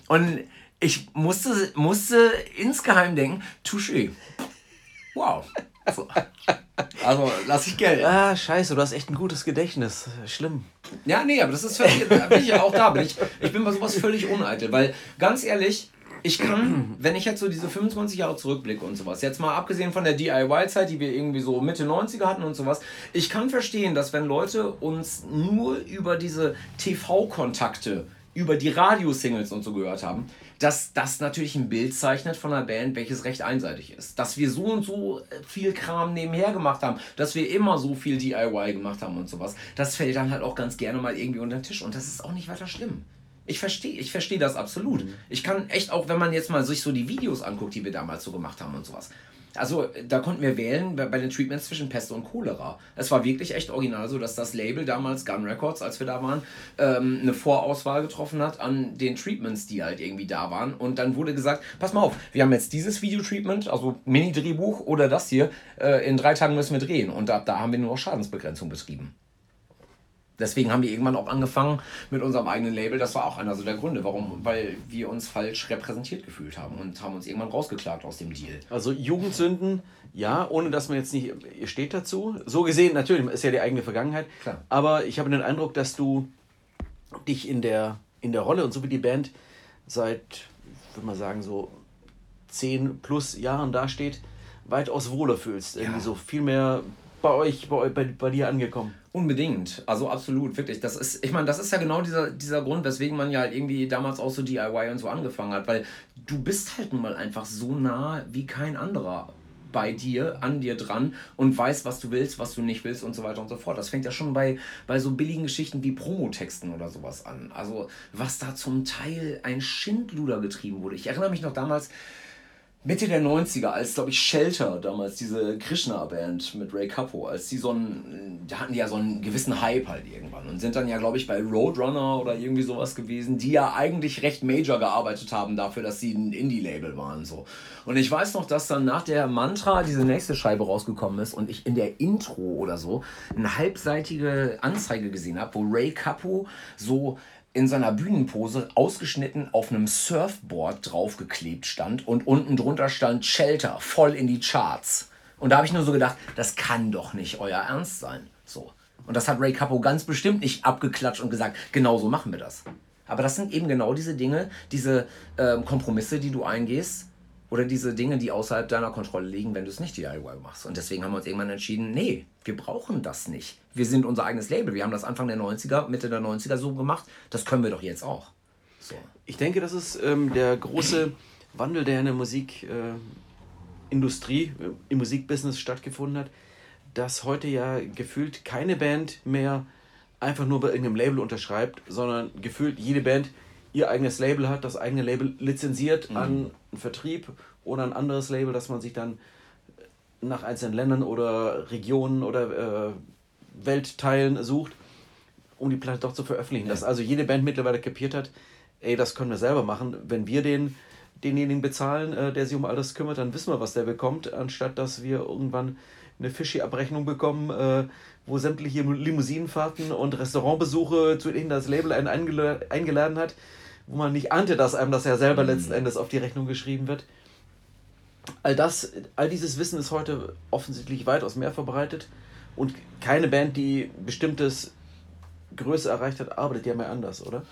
Und ich musste, musste insgeheim denken, touché. Wow. So. Also lass ich Geld. Ah, scheiße, du hast echt ein gutes Gedächtnis. Schlimm. Ja, nee, aber das ist völlig. bin ich ja auch da. Bin ich, ich bin bei sowas völlig uneitel, weil ganz ehrlich, ich kann, wenn ich jetzt so diese 25 Jahre zurückblicke und sowas, jetzt mal abgesehen von der DIY-Zeit, die wir irgendwie so Mitte 90er hatten und sowas, ich kann verstehen, dass wenn Leute uns nur über diese TV-Kontakte, über die Radiosingles und so gehört haben, dass das natürlich ein Bild zeichnet von einer Band, welches recht einseitig ist. Dass wir so und so viel Kram nebenher gemacht haben, dass wir immer so viel DIY gemacht haben und sowas, das fällt dann halt auch ganz gerne mal irgendwie unter den Tisch und das ist auch nicht weiter schlimm. Ich verstehe ich versteh das absolut. Mhm. Ich kann echt auch, wenn man jetzt mal sich so die Videos anguckt, die wir damals so gemacht haben und sowas, also da konnten wir wählen bei den Treatments zwischen Pest und Cholera. Es war wirklich echt original so, dass das Label damals, Gun Records, als wir da waren, ähm, eine Vorauswahl getroffen hat an den Treatments, die halt irgendwie da waren. Und dann wurde gesagt, pass mal auf, wir haben jetzt dieses Video-Treatment, also Mini-Drehbuch oder das hier, äh, in drei Tagen müssen wir drehen. Und ab da haben wir nur noch Schadensbegrenzung betrieben. Deswegen haben wir irgendwann auch angefangen mit unserem eigenen Label. Das war auch einer so der Gründe, warum, weil wir uns falsch repräsentiert gefühlt haben und haben uns irgendwann rausgeklagt aus dem Deal. Also Jugendsünden, ja, ohne dass man jetzt nicht, ihr steht dazu. So gesehen, natürlich, ist ja die eigene Vergangenheit. Klar. Aber ich habe den Eindruck, dass du dich in der, in der Rolle und so wie die Band seit, würde man sagen, so zehn plus Jahren dasteht, weitaus wohler fühlst. Irgendwie so viel mehr bei euch, bei, bei, bei dir angekommen. Unbedingt, also absolut, wirklich. Das ist, ich meine, das ist ja genau dieser, dieser Grund, weswegen man ja halt irgendwie damals auch so DIY und so angefangen hat, weil du bist halt nun mal einfach so nah wie kein anderer bei dir, an dir dran und weißt, was du willst, was du nicht willst und so weiter und so fort. Das fängt ja schon bei, bei so billigen Geschichten wie Promotexten oder sowas an. Also, was da zum Teil ein Schindluder getrieben wurde. Ich erinnere mich noch damals, Mitte der 90er, als, glaube ich, Shelter, damals diese Krishna-Band mit Ray Capo, als die so einen, da hatten die ja so einen gewissen Hype halt irgendwann und sind dann ja, glaube ich, bei Roadrunner oder irgendwie sowas gewesen, die ja eigentlich recht major gearbeitet haben dafür, dass sie ein Indie-Label waren, so. Und ich weiß noch, dass dann nach der Mantra diese nächste Scheibe rausgekommen ist und ich in der Intro oder so eine halbseitige Anzeige gesehen habe, wo Ray Capo so in seiner Bühnenpose ausgeschnitten auf einem Surfboard draufgeklebt stand und unten drunter stand Shelter, voll in die Charts. Und da habe ich nur so gedacht, das kann doch nicht euer Ernst sein. So. Und das hat Ray Capo ganz bestimmt nicht abgeklatscht und gesagt, genau so machen wir das. Aber das sind eben genau diese Dinge, diese äh, Kompromisse, die du eingehst, oder diese Dinge, die außerhalb deiner Kontrolle liegen, wenn du es nicht DIY machst. Und deswegen haben wir uns irgendwann entschieden, nee, wir brauchen das nicht. Wir sind unser eigenes Label. Wir haben das Anfang der 90er, Mitte der 90er so gemacht. Das können wir doch jetzt auch. So. Ich denke, das ist ähm, der große Wandel, der in der Musikindustrie, äh, im Musikbusiness stattgefunden hat, dass heute ja gefühlt keine Band mehr einfach nur bei irgendeinem Label unterschreibt, sondern gefühlt jede Band ihr eigenes Label hat, das eigene Label lizenziert mhm. an einen Vertrieb oder ein anderes Label, das man sich dann nach einzelnen Ländern oder Regionen oder äh, Weltteilen sucht, um die Platte doch zu veröffentlichen. Ja. Dass also jede Band mittlerweile kapiert hat, ey, das können wir selber machen. Wenn wir den, denjenigen bezahlen, äh, der sich um alles kümmert, dann wissen wir, was der bekommt, anstatt dass wir irgendwann eine Fischi-Abrechnung bekommen, äh, wo sämtliche Limousinenfahrten und Restaurantbesuche zu denen das Label einen eingeladen hat, wo man nicht ahnte, dass einem das ja selber mhm. letzten Endes auf die Rechnung geschrieben wird. All das, all dieses Wissen ist heute offensichtlich weitaus mehr verbreitet und keine Band, die bestimmtes Größe erreicht hat, arbeitet ja mehr anders, oder?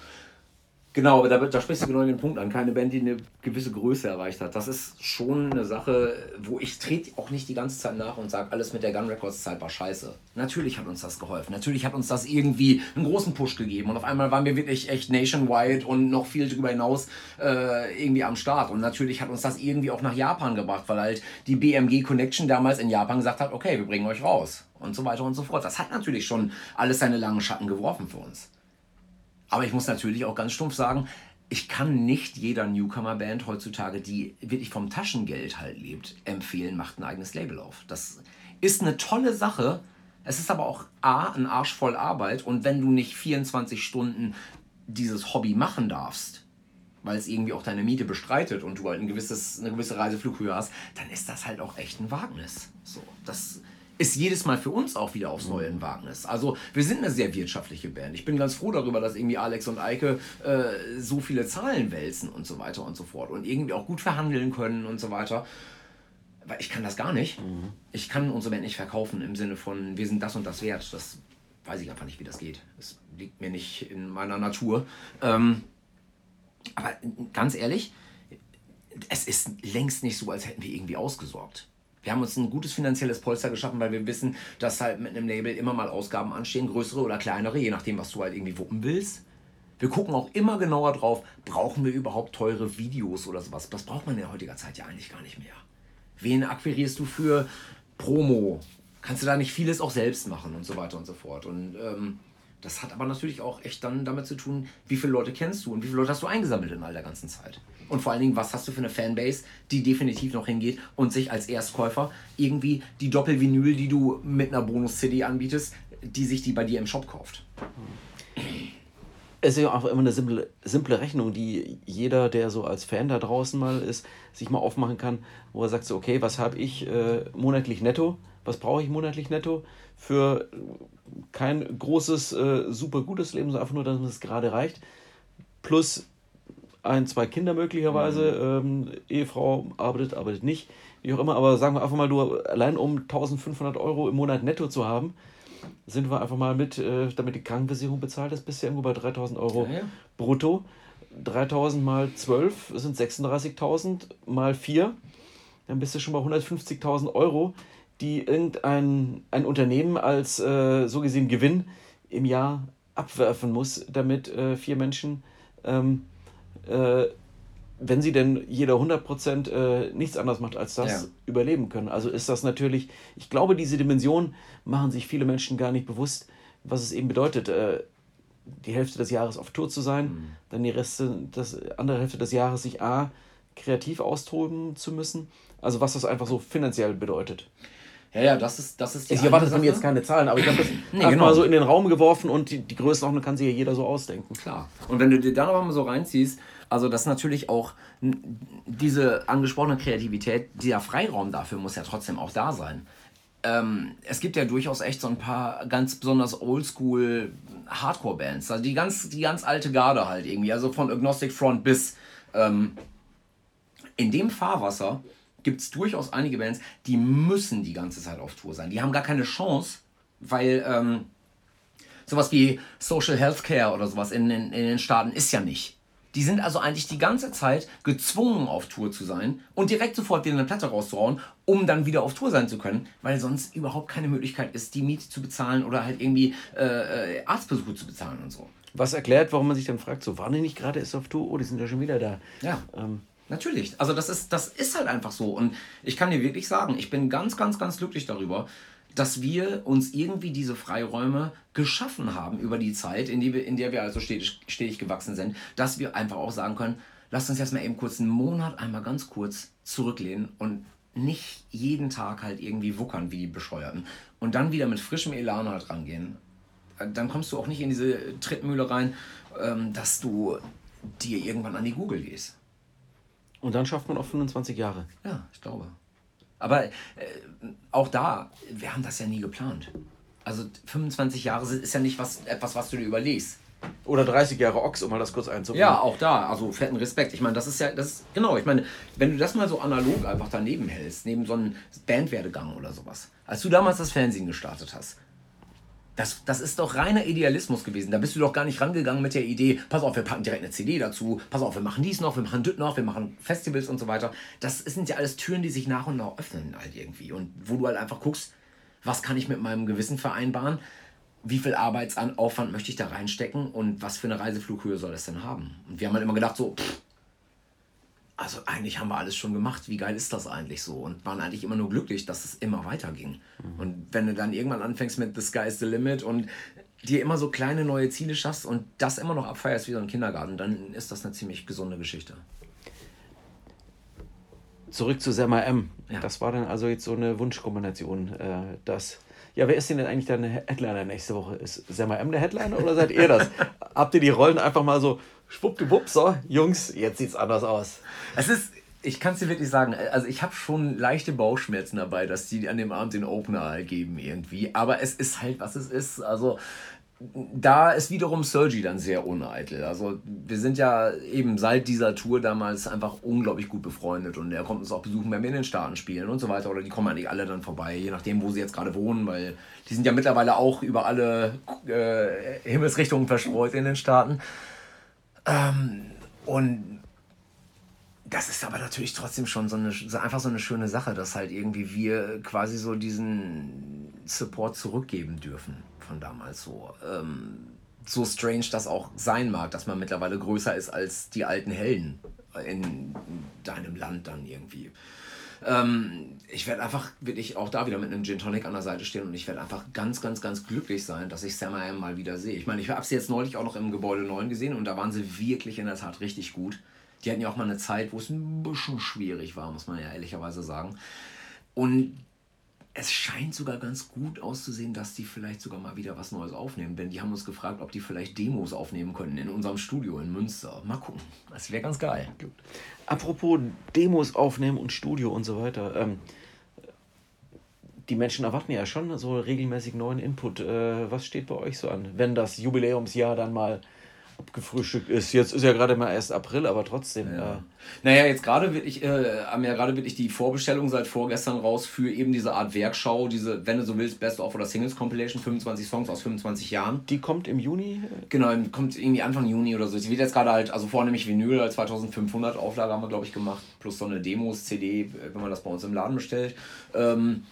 Genau, aber da, da sprichst du genau den Punkt an. Keine Band, die eine gewisse Größe erreicht hat. Das ist schon eine Sache, wo ich trete auch nicht die ganze Zeit nach und sage, alles mit der Gun Records Zeit war scheiße. Natürlich hat uns das geholfen. Natürlich hat uns das irgendwie einen großen Push gegeben. Und auf einmal waren wir wirklich echt nationwide und noch viel darüber hinaus äh, irgendwie am Start. Und natürlich hat uns das irgendwie auch nach Japan gebracht, weil halt die BMG Connection damals in Japan gesagt hat, okay, wir bringen euch raus. Und so weiter und so fort. Das hat natürlich schon alles seine langen Schatten geworfen für uns. Aber ich muss natürlich auch ganz stumpf sagen, ich kann nicht jeder Newcomer-Band heutzutage, die wirklich vom Taschengeld halt lebt, empfehlen, macht ein eigenes Label auf. Das ist eine tolle Sache. Es ist aber auch A, ein Arsch voll Arbeit. Und wenn du nicht 24 Stunden dieses Hobby machen darfst, weil es irgendwie auch deine Miete bestreitet und du halt ein gewisses, eine gewisse Reiseflughöhe hast, dann ist das halt auch echt ein Wagnis. So, das ist jedes Mal für uns auch wieder aufs Neue ein Wagnis. Also wir sind eine sehr wirtschaftliche Band. Ich bin ganz froh darüber, dass irgendwie Alex und Eike äh, so viele Zahlen wälzen und so weiter und so fort und irgendwie auch gut verhandeln können und so weiter. Weil ich kann das gar nicht. Mhm. Ich kann unsere Band nicht verkaufen im Sinne von, wir sind das und das wert. Das weiß ich einfach nicht, wie das geht. Das liegt mir nicht in meiner Natur. Ähm, aber ganz ehrlich, es ist längst nicht so, als hätten wir irgendwie ausgesorgt. Wir haben uns ein gutes finanzielles Polster geschaffen, weil wir wissen, dass halt mit einem Label immer mal Ausgaben anstehen, größere oder kleinere, je nachdem, was du halt irgendwie wuppen willst. Wir gucken auch immer genauer drauf, brauchen wir überhaupt teure Videos oder sowas. Das braucht man in heutiger Zeit ja eigentlich gar nicht mehr. Wen akquirierst du für Promo? Kannst du da nicht vieles auch selbst machen und so weiter und so fort. Und ähm, das hat aber natürlich auch echt dann damit zu tun, wie viele Leute kennst du und wie viele Leute hast du eingesammelt in all der ganzen Zeit. Und vor allen Dingen, was hast du für eine Fanbase, die definitiv noch hingeht und sich als Erstkäufer irgendwie die Doppelvinyl, die du mit einer Bonus-CD anbietest, die sich die bei dir im Shop kauft. Es ist ja auch immer eine simple, simple Rechnung, die jeder, der so als Fan da draußen mal ist, sich mal aufmachen kann, wo er sagt so, okay, was habe ich äh, monatlich netto? Was brauche ich monatlich netto für kein großes, äh, super gutes Leben, sondern einfach nur, dass es gerade reicht. Plus ein, zwei Kinder möglicherweise, mhm. ähm, Ehefrau arbeitet, arbeitet nicht, wie auch immer, aber sagen wir einfach mal, du allein um 1500 Euro im Monat netto zu haben, sind wir einfach mal mit, äh, damit die Krankenversicherung bezahlt ist, bist du irgendwo bei 3000 Euro ja, ja. brutto. 3000 mal 12 sind 36.000 mal 4, dann bist du schon bei 150.000 Euro die irgendein ein Unternehmen als äh, so gesehen Gewinn im Jahr abwerfen muss, damit äh, vier Menschen, ähm, äh, wenn sie denn jeder 100% äh, nichts anderes macht als das, ja. überleben können. Also ist das natürlich, ich glaube, diese Dimension machen sich viele Menschen gar nicht bewusst, was es eben bedeutet, äh, die Hälfte des Jahres auf Tour zu sein, mhm. dann die Reste, das andere Hälfte des Jahres sich A, kreativ austoben zu müssen. Also was das einfach so finanziell bedeutet. Ja, ja, das ist, das ist die Ich erwarte von mir jetzt keine Zahlen, aber ich habe das nee, einfach genau. mal so in den Raum geworfen und die, die Größenordnung kann sich ja jeder so ausdenken. Klar. Und wenn du dir da noch mal so reinziehst, also das natürlich auch diese angesprochene Kreativität, dieser Freiraum dafür muss ja trotzdem auch da sein. Ähm, es gibt ja durchaus echt so ein paar ganz besonders oldschool Hardcore-Bands, also die ganz, die ganz alte Garde halt irgendwie, also von Agnostic Front bis ähm, in dem Fahrwasser gibt es durchaus einige Bands, die müssen die ganze Zeit auf Tour sein. Die haben gar keine Chance, weil ähm, sowas wie Social Healthcare oder sowas in, in, in den Staaten ist ja nicht. Die sind also eigentlich die ganze Zeit gezwungen, auf Tour zu sein und direkt sofort wieder eine Platte rauszuhauen, um dann wieder auf Tour sein zu können, weil sonst überhaupt keine Möglichkeit ist, die Miete zu bezahlen oder halt irgendwie äh, Arztbesuche zu bezahlen und so. Was erklärt, warum man sich dann fragt, so waren die nicht gerade erst auf Tour? Oh, die sind ja schon wieder da. Ja. Ähm, Natürlich. Also das ist, das ist halt einfach so. Und ich kann dir wirklich sagen, ich bin ganz, ganz, ganz glücklich darüber, dass wir uns irgendwie diese Freiräume geschaffen haben über die Zeit, in, die wir, in der wir also stetig, stetig gewachsen sind, dass wir einfach auch sagen können, lasst uns jetzt mal eben kurz einen Monat einmal ganz kurz zurücklehnen und nicht jeden Tag halt irgendwie wuckern wie die Bescheuerten und dann wieder mit frischem Elan halt rangehen. Dann kommst du auch nicht in diese Trittmühle rein, ähm, dass du dir irgendwann an die Google gehst. Und dann schafft man auch 25 Jahre. Ja, ich glaube. Aber äh, auch da, wir haben das ja nie geplant. Also 25 Jahre ist ja nicht was, etwas, was du dir überlegst. Oder 30 Jahre Ochs, um mal das kurz einzubringen. Ja, auch da, also fetten Respekt. Ich meine, das ist ja, das ist, genau, ich meine, wenn du das mal so analog einfach daneben hältst, neben so einem Bandwerdegang oder sowas, als du damals das Fernsehen gestartet hast, das, das ist doch reiner Idealismus gewesen. Da bist du doch gar nicht rangegangen mit der Idee, pass auf, wir packen direkt eine CD dazu, pass auf, wir machen dies noch, wir machen das noch, wir machen Festivals und so weiter. Das sind ja alles Türen, die sich nach und nach öffnen halt irgendwie. Und wo du halt einfach guckst, was kann ich mit meinem Gewissen vereinbaren, wie viel Arbeitsaufwand möchte ich da reinstecken und was für eine Reiseflughöhe soll das denn haben. Und wir haben halt immer gedacht so, pff, also eigentlich haben wir alles schon gemacht, wie geil ist das eigentlich so? Und waren eigentlich immer nur glücklich, dass es immer weiterging. Mhm. Und wenn du dann irgendwann anfängst mit The Sky is the Limit und dir immer so kleine neue Ziele schaffst und das immer noch abfeierst wie so ein Kindergarten, dann ist das eine ziemlich gesunde Geschichte. Zurück zu Semma M. Ja. Das war dann also jetzt so eine Wunschkombination, äh, dass ja, wer ist denn eigentlich dein Headliner nächste Woche? Ist Semma M der Headliner oder seid ihr das? Habt ihr die Rollen einfach mal so schwuppdiwupp, so, Jungs, jetzt sieht's anders aus? Es ist, ich kann es dir wirklich sagen, also ich habe schon leichte Bauchschmerzen dabei, dass die an dem Abend den Opener geben irgendwie. Aber es ist halt, was es ist. Also da ist wiederum Sergi dann sehr uneitel. Also wir sind ja eben seit dieser Tour damals einfach unglaublich gut befreundet und er kommt uns auch besuchen, wenn wir in den Staaten spielen und so weiter. Oder die kommen eigentlich alle dann vorbei, je nachdem, wo sie jetzt gerade wohnen, weil die sind ja mittlerweile auch über alle äh, Himmelsrichtungen verstreut in den Staaten. Ähm, und das ist aber natürlich trotzdem schon so eine, einfach so eine schöne Sache, dass halt irgendwie wir quasi so diesen Support zurückgeben dürfen von damals so. Ähm, so strange das auch sein mag, dass man mittlerweile größer ist als die alten Helden in deinem Land dann irgendwie. Ähm, ich werde einfach wirklich auch da wieder mit einem Gin Tonic an der Seite stehen und ich werde einfach ganz, ganz, ganz glücklich sein, dass ich Sam Am mal wieder sehe. Ich meine, ich habe sie jetzt neulich auch noch im Gebäude 9 gesehen und da waren sie wirklich in der Tat richtig gut. Die hatten ja auch mal eine Zeit, wo es ein bisschen schwierig war, muss man ja ehrlicherweise sagen. Und es scheint sogar ganz gut auszusehen, dass die vielleicht sogar mal wieder was Neues aufnehmen. Denn die haben uns gefragt, ob die vielleicht Demos aufnehmen können in unserem Studio in Münster. Mal gucken. Das wäre ganz geil. Apropos Demos aufnehmen und Studio und so weiter. Ähm, die Menschen erwarten ja schon so regelmäßig neuen Input. Äh, was steht bei euch so an, wenn das Jubiläumsjahr dann mal abgefrühstückt ist. Jetzt ist ja gerade mal erst April, aber trotzdem. Ja. Äh. Naja, jetzt gerade wirklich, äh, haben ja gerade wirklich die Vorbestellung seit vorgestern raus für eben diese Art Werkschau, diese, wenn du so willst, Best of oder Singles Compilation, 25 Songs aus 25 Jahren. Die kommt im Juni? Genau, kommt irgendwie Anfang Juni oder so. Die wird jetzt gerade halt, also vornehmlich Vinyl, als 2500 Auflage haben wir, glaube ich, gemacht, plus so eine Demos, CD, wenn man das bei uns im Laden bestellt. Ähm,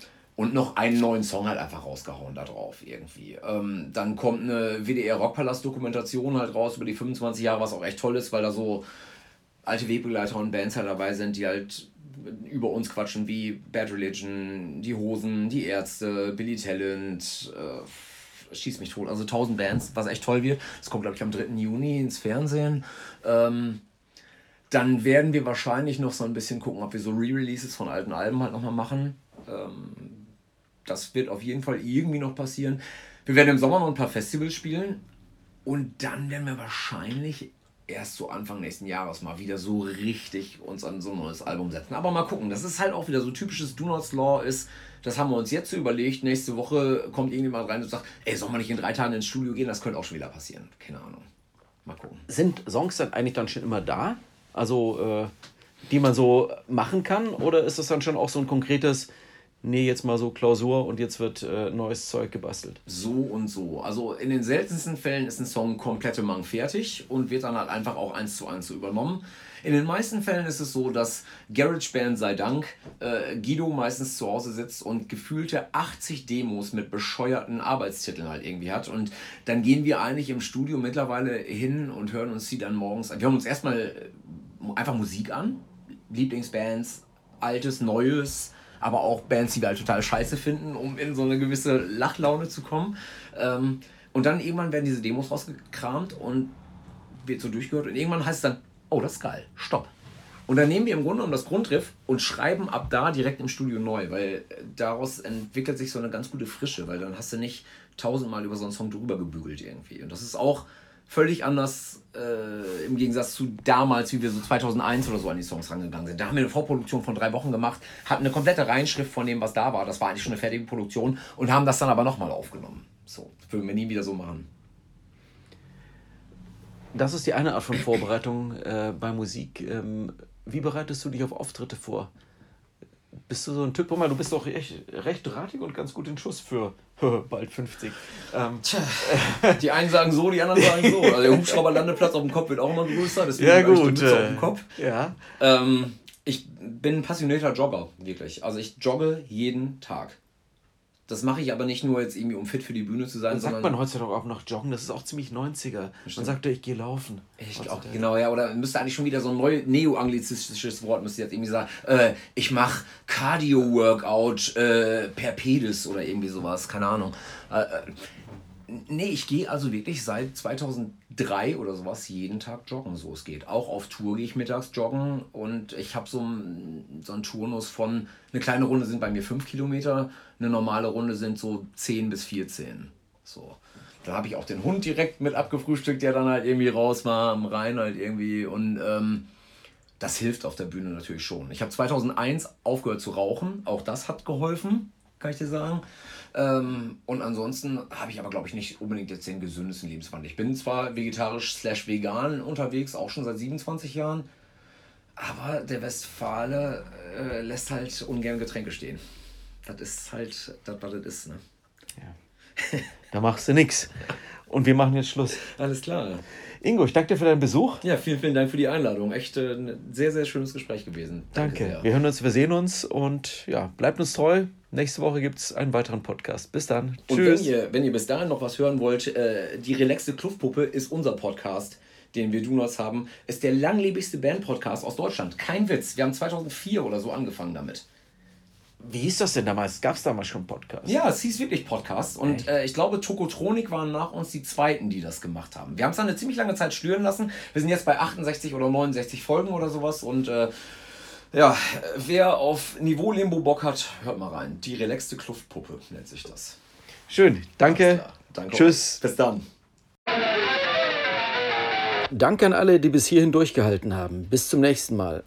und noch einen neuen Song halt einfach rausgehauen da drauf irgendwie. Ähm, dann kommt eine WDR Rockpalast Dokumentation halt raus über die 25 Jahre, was auch echt toll ist, weil da so alte Wegbegleiter und Bands halt dabei sind, die halt über uns quatschen, wie Bad Religion, die Hosen, die Ärzte, Billy Talent, äh, schieß mich tot, also 1000 Bands, was echt toll wird. Das kommt, glaube ich, am 3. Juni ins Fernsehen. Ähm, dann werden wir wahrscheinlich noch so ein bisschen gucken, ob wir so Re-Releases von alten Alben halt nochmal machen. Ähm, das wird auf jeden Fall irgendwie noch passieren. Wir werden im Sommer noch ein paar Festivals spielen und dann werden wir wahrscheinlich erst so Anfang nächsten Jahres mal wieder so richtig uns an so ein neues Album setzen. Aber mal gucken, das ist halt auch wieder so typisches Do Not Law ist, das haben wir uns jetzt so überlegt, nächste Woche kommt irgendjemand rein und sagt, ey, soll man nicht in drei Tagen ins Studio gehen? Das könnte auch schon wieder passieren. Keine Ahnung. Mal gucken. Sind Songs dann eigentlich dann schon immer da? Also, äh, die man so machen kann? Oder ist das dann schon auch so ein konkretes, nee, jetzt mal so Klausur und jetzt wird äh, neues Zeug gebastelt. So und so. Also in den seltensten Fällen ist ein Song komplette Mang fertig und wird dann halt einfach auch eins zu eins so übernommen. In den meisten Fällen ist es so, dass GarageBand sei Dank äh, Guido meistens zu Hause sitzt und gefühlte 80 Demos mit bescheuerten Arbeitstiteln halt irgendwie hat. Und dann gehen wir eigentlich im Studio mittlerweile hin und hören uns die dann morgens an. Wir hören uns erstmal äh, einfach Musik an, Lieblingsbands, altes, neues, aber auch Bands, die wir halt total scheiße finden, um in so eine gewisse Lachlaune zu kommen. Ähm, und dann irgendwann werden diese Demos rausgekramt und wird so durchgehört und irgendwann heißt es dann, oh, das ist geil, stopp. Und dann nehmen wir im Grunde genommen das Grundriff und schreiben ab da direkt im Studio neu, weil daraus entwickelt sich so eine ganz gute Frische, weil dann hast du nicht tausendmal über so einen Song drüber gebügelt irgendwie. Und das ist auch völlig anders äh, im Gegensatz zu damals, wie wir so 2001 oder so an die Songs rangegangen sind. Da haben wir eine Vorproduktion von drei Wochen gemacht, hatten eine komplette Reinschrift von dem, was da war. Das war eigentlich schon eine fertige Produktion und haben das dann aber nochmal aufgenommen. So, würden wir nie wieder so machen. Das ist die eine Art von Vorbereitung äh, bei Musik. Ähm, wie bereitest du dich auf Auftritte vor? Bist du so ein Typ, mal, du bist doch echt, recht drahtig und ganz gut in Schuss für bald 50. Ähm, Tja, die einen sagen so, die anderen sagen so. Also der Hubschrauberlandeplatz auf dem Kopf wird auch immer größer, deswegen ja, gut. Ich auf dem Kopf. Ja. Ähm, ich bin ein passionierter Jogger, wirklich. Also ich jogge jeden Tag. Das mache ich aber nicht nur jetzt irgendwie, um fit für die Bühne zu sein. Und sagt man heutzutage auch noch joggen, das ist auch ziemlich 90er. Man sagt ja, ich gehe laufen. Ich auch, genau, ja. Oder müsste eigentlich schon wieder so ein neues neo-anglizistisches Wort, müsste jetzt irgendwie sagen, äh, ich mache Cardio-Workout äh, per Pedis oder irgendwie sowas, keine Ahnung. Äh, äh nee, ich gehe also wirklich seit 2003 oder sowas jeden Tag joggen, so es geht. Auch auf Tour gehe ich mittags joggen und ich habe so, so einen Turnus von, eine kleine Runde sind bei mir 5 Kilometer, eine normale Runde sind so 10 bis 14. So. Da habe ich auch den Hund direkt mit abgefrühstückt, der dann halt irgendwie raus war am Rhein halt irgendwie und ähm, das hilft auf der Bühne natürlich schon. Ich habe 2001 aufgehört zu rauchen, auch das hat geholfen, kann ich dir sagen. Ähm, und ansonsten habe ich aber, glaube ich, nicht unbedingt jetzt den gesündesten Lebenswandel. Ich bin zwar vegetarisch slash vegan unterwegs, auch schon seit 27 Jahren, aber der Westfale äh, lässt halt ungern Getränke stehen. Das ist halt das, was das ist. Ne? Ja. Da machst du nichts. Und wir machen jetzt Schluss. Alles klar. Ingo, ich danke dir für deinen Besuch. Ja, vielen, vielen Dank für die Einladung. Echt äh, ein sehr, sehr schönes Gespräch gewesen. Danke. Danke wir hören uns, wir sehen uns und ja, bleibt uns treu. Nächste Woche gibt es einen weiteren Podcast. Bis dann. Und Tschüss. Wenn ihr, wenn ihr bis dahin noch was hören wollt, äh, die relaxte Kluftpuppe ist unser Podcast den wir Donuts haben, ist der langlebigste Band-Podcast aus Deutschland. Kein Witz. Wir haben 2004 oder so angefangen damit. Wie hieß das denn damals? Gab es damals schon Podcasts? Ja, es hieß wirklich Podcasts. Und äh, ich glaube, Tokotronik waren nach uns die zweiten, die das gemacht haben. Wir haben es dann eine ziemlich lange Zeit stören lassen. Wir sind jetzt bei 68 oder 69 Folgen oder sowas. Und äh, ja, wer auf Niveau Limbo Bock hat, hört mal rein. Die relaxte Kluftpuppe nennt sich das. Schön, danke. danke. Tschüss. Bis dann. Danke an alle, die bis hierhin durchgehalten haben. Bis zum nächsten Mal.